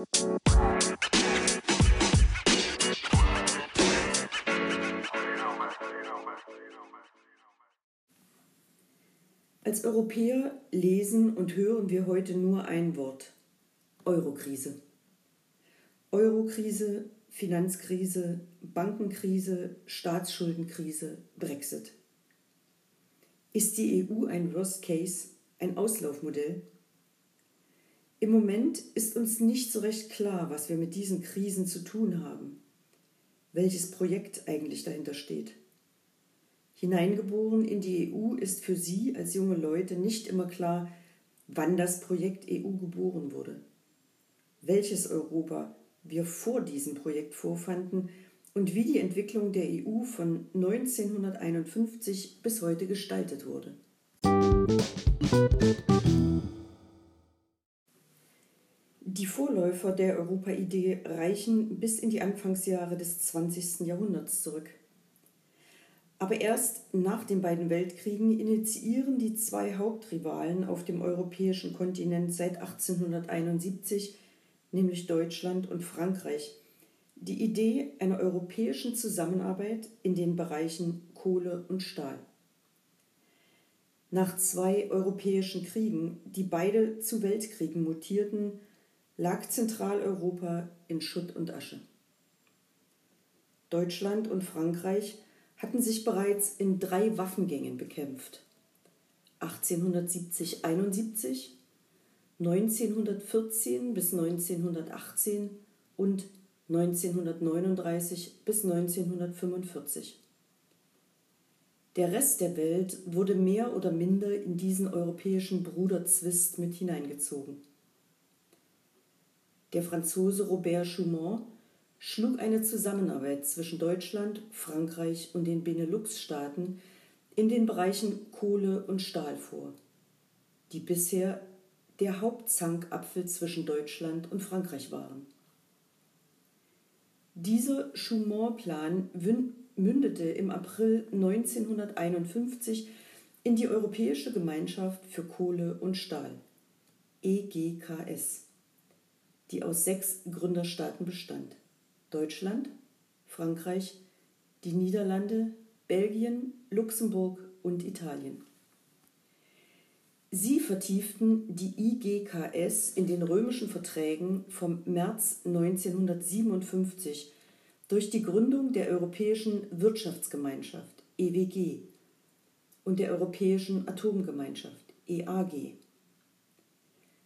Als Europäer lesen und hören wir heute nur ein Wort. Eurokrise. Eurokrise, Finanzkrise, Bankenkrise, Staatsschuldenkrise, Brexit. Ist die EU ein Worst Case, ein Auslaufmodell? Im Moment ist uns nicht so recht klar, was wir mit diesen Krisen zu tun haben, welches Projekt eigentlich dahinter steht. Hineingeboren in die EU ist für Sie als junge Leute nicht immer klar, wann das Projekt EU geboren wurde, welches Europa wir vor diesem Projekt vorfanden und wie die Entwicklung der EU von 1951 bis heute gestaltet wurde. Die Vorläufer der Europa-Idee reichen bis in die Anfangsjahre des 20. Jahrhunderts zurück. Aber erst nach den beiden Weltkriegen initiieren die zwei Hauptrivalen auf dem europäischen Kontinent seit 1871, nämlich Deutschland und Frankreich, die Idee einer europäischen Zusammenarbeit in den Bereichen Kohle und Stahl. Nach zwei europäischen Kriegen, die beide zu Weltkriegen mutierten, lag Zentraleuropa in Schutt und Asche. Deutschland und Frankreich hatten sich bereits in drei Waffengängen bekämpft. 1870-71, 1914 bis 1918 und 1939 bis 1945. Der Rest der Welt wurde mehr oder minder in diesen europäischen Bruderzwist mit hineingezogen. Der Franzose Robert Schumann schlug eine Zusammenarbeit zwischen Deutschland, Frankreich und den Benelux-Staaten in den Bereichen Kohle und Stahl vor, die bisher der Hauptzankapfel zwischen Deutschland und Frankreich waren. Dieser Schumann-Plan mündete im April 1951 in die Europäische Gemeinschaft für Kohle und Stahl, EGKS, die aus sechs Gründerstaaten bestand. Deutschland, Frankreich, die Niederlande, Belgien, Luxemburg und Italien. Sie vertieften die IGKS in den römischen Verträgen vom März 1957 durch die Gründung der Europäischen Wirtschaftsgemeinschaft EWG und der Europäischen Atomgemeinschaft EAG.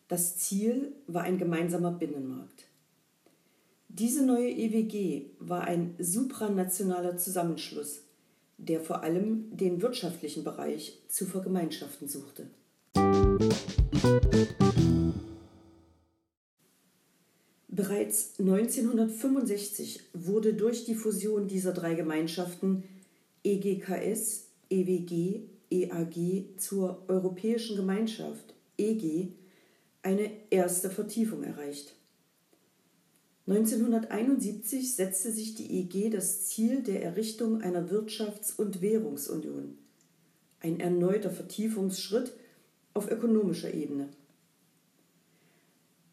Das Ziel war ein gemeinsamer Binnenmarkt. Diese neue EWG war ein supranationaler Zusammenschluss, der vor allem den wirtschaftlichen Bereich zu vergemeinschaften suchte. Bereits 1965 wurde durch die Fusion dieser drei Gemeinschaften EGKS, EWG, EAG zur Europäischen Gemeinschaft EG eine erste Vertiefung erreicht. 1971 setzte sich die EG das Ziel der Errichtung einer Wirtschafts- und Währungsunion, ein erneuter Vertiefungsschritt auf ökonomischer Ebene.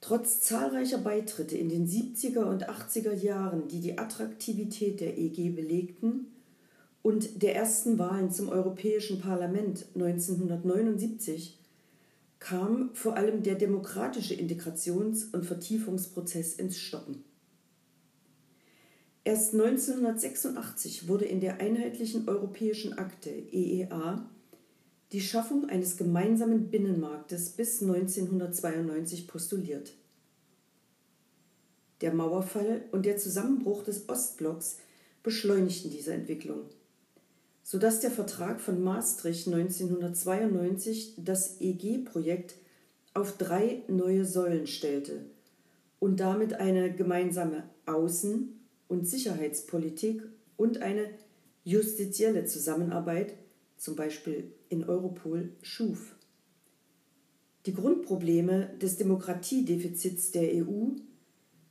Trotz zahlreicher Beitritte in den 70er und 80er Jahren, die die Attraktivität der EG belegten, und der ersten Wahlen zum Europäischen Parlament 1979 kam vor allem der demokratische Integrations- und Vertiefungsprozess ins Stocken. Erst 1986 wurde in der Einheitlichen Europäischen Akte EEA die Schaffung eines gemeinsamen Binnenmarktes bis 1992 postuliert. Der Mauerfall und der Zusammenbruch des Ostblocks beschleunigten diese Entwicklung sodass der Vertrag von Maastricht 1992 das EG-Projekt auf drei neue Säulen stellte und damit eine gemeinsame Außen- und Sicherheitspolitik und eine justizielle Zusammenarbeit, zum Beispiel in Europol, schuf. Die Grundprobleme des Demokratiedefizits der EU,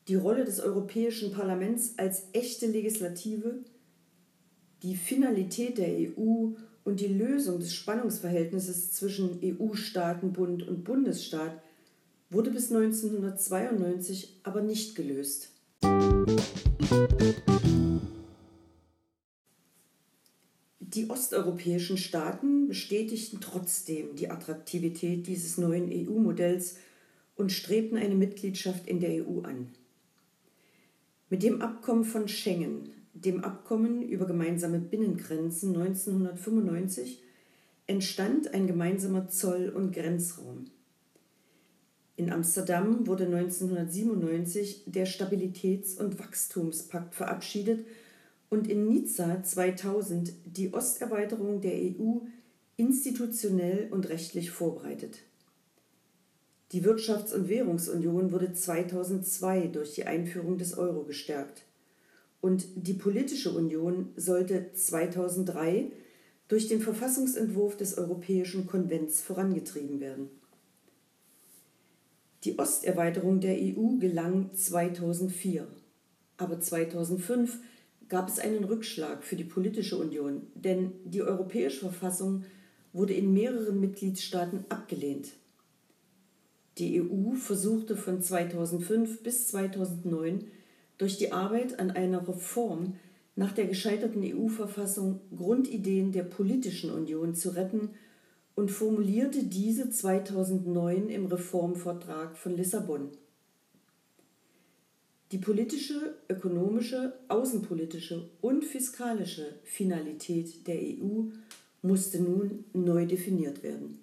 die Rolle des Europäischen Parlaments als echte Legislative die Finalität der EU und die Lösung des Spannungsverhältnisses zwischen EU-Staatenbund und Bundesstaat wurde bis 1992 aber nicht gelöst. Die osteuropäischen Staaten bestätigten trotzdem die Attraktivität dieses neuen EU-Modells und strebten eine Mitgliedschaft in der EU an. Mit dem Abkommen von Schengen, dem Abkommen über gemeinsame Binnengrenzen 1995, entstand ein gemeinsamer Zoll- und Grenzraum. In Amsterdam wurde 1997 der Stabilitäts- und Wachstumspakt verabschiedet und in Nizza 2000 die Osterweiterung der EU institutionell und rechtlich vorbereitet. Die Wirtschafts- und Währungsunion wurde 2002 durch die Einführung des Euro gestärkt und die politische Union sollte 2003 durch den Verfassungsentwurf des Europäischen Konvents vorangetrieben werden. Die Osterweiterung der EU gelang 2004, aber 2005 gab es einen Rückschlag für die politische Union, denn die Europäische Verfassung wurde in mehreren Mitgliedstaaten abgelehnt. Die EU versuchte von 2005 bis 2009 durch die Arbeit an einer Reform nach der gescheiterten EU-Verfassung Grundideen der politischen Union zu retten und formulierte diese 2009 im Reformvertrag von Lissabon. Die politische, ökonomische, außenpolitische und fiskalische Finalität der EU musste nun neu definiert werden.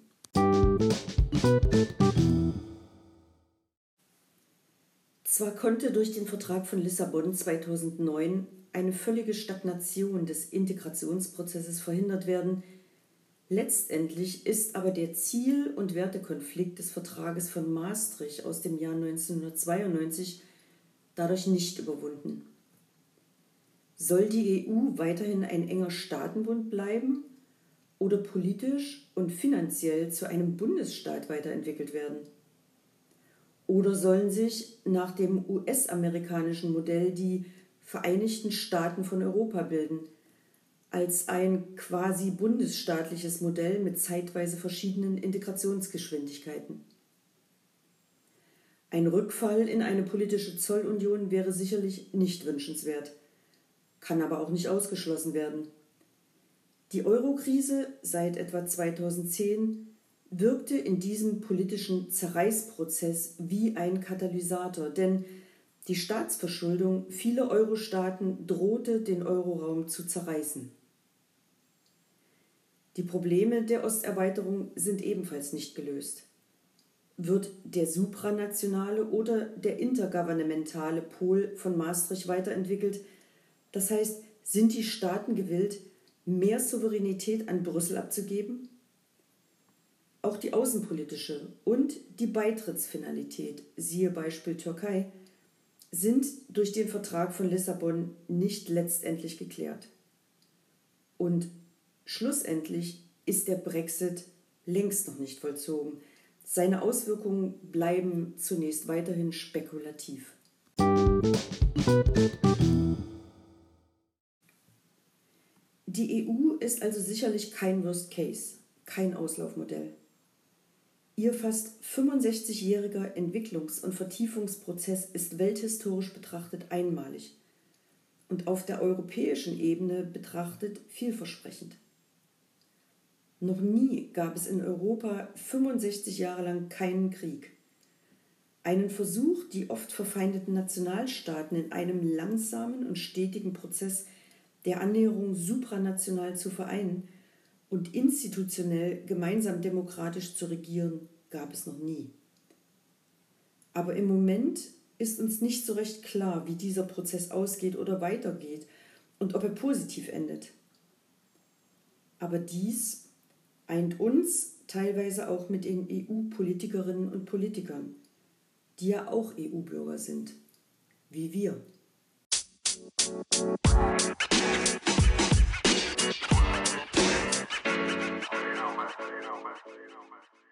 Zwar konnte durch den Vertrag von Lissabon 2009 eine völlige Stagnation des Integrationsprozesses verhindert werden, letztendlich ist aber der Ziel- und Wertekonflikt des Vertrages von Maastricht aus dem Jahr 1992 dadurch nicht überwunden. Soll die EU weiterhin ein enger Staatenbund bleiben oder politisch und finanziell zu einem Bundesstaat weiterentwickelt werden? Oder sollen sich nach dem US-amerikanischen Modell die Vereinigten Staaten von Europa bilden, als ein quasi bundesstaatliches Modell mit zeitweise verschiedenen Integrationsgeschwindigkeiten? Ein Rückfall in eine politische Zollunion wäre sicherlich nicht wünschenswert, kann aber auch nicht ausgeschlossen werden. Die Eurokrise seit etwa 2010 wirkte in diesem politischen Zerreißprozess wie ein Katalysator, denn die Staatsverschuldung vieler Euro-Staaten drohte, den Euroraum zu zerreißen. Die Probleme der Osterweiterung sind ebenfalls nicht gelöst wird der supranationale oder der intergouvernementale Pol von Maastricht weiterentwickelt. Das heißt, sind die Staaten gewillt, mehr Souveränität an Brüssel abzugeben? Auch die außenpolitische und die Beitrittsfinalität, siehe Beispiel Türkei, sind durch den Vertrag von Lissabon nicht letztendlich geklärt. Und schlussendlich ist der Brexit längst noch nicht vollzogen. Seine Auswirkungen bleiben zunächst weiterhin spekulativ. Die EU ist also sicherlich kein Worst Case, kein Auslaufmodell. Ihr fast 65-jähriger Entwicklungs- und Vertiefungsprozess ist welthistorisch betrachtet einmalig und auf der europäischen Ebene betrachtet vielversprechend. Noch nie gab es in Europa 65 Jahre lang keinen Krieg. Einen Versuch, die oft verfeindeten Nationalstaaten in einem langsamen und stetigen Prozess der Annäherung supranational zu vereinen und institutionell gemeinsam demokratisch zu regieren, gab es noch nie. Aber im Moment ist uns nicht so recht klar, wie dieser Prozess ausgeht oder weitergeht und ob er positiv endet. Aber dies eint uns teilweise auch mit den EU-Politikerinnen und Politikern, die ja auch EU-Bürger sind, wie wir. You know, man.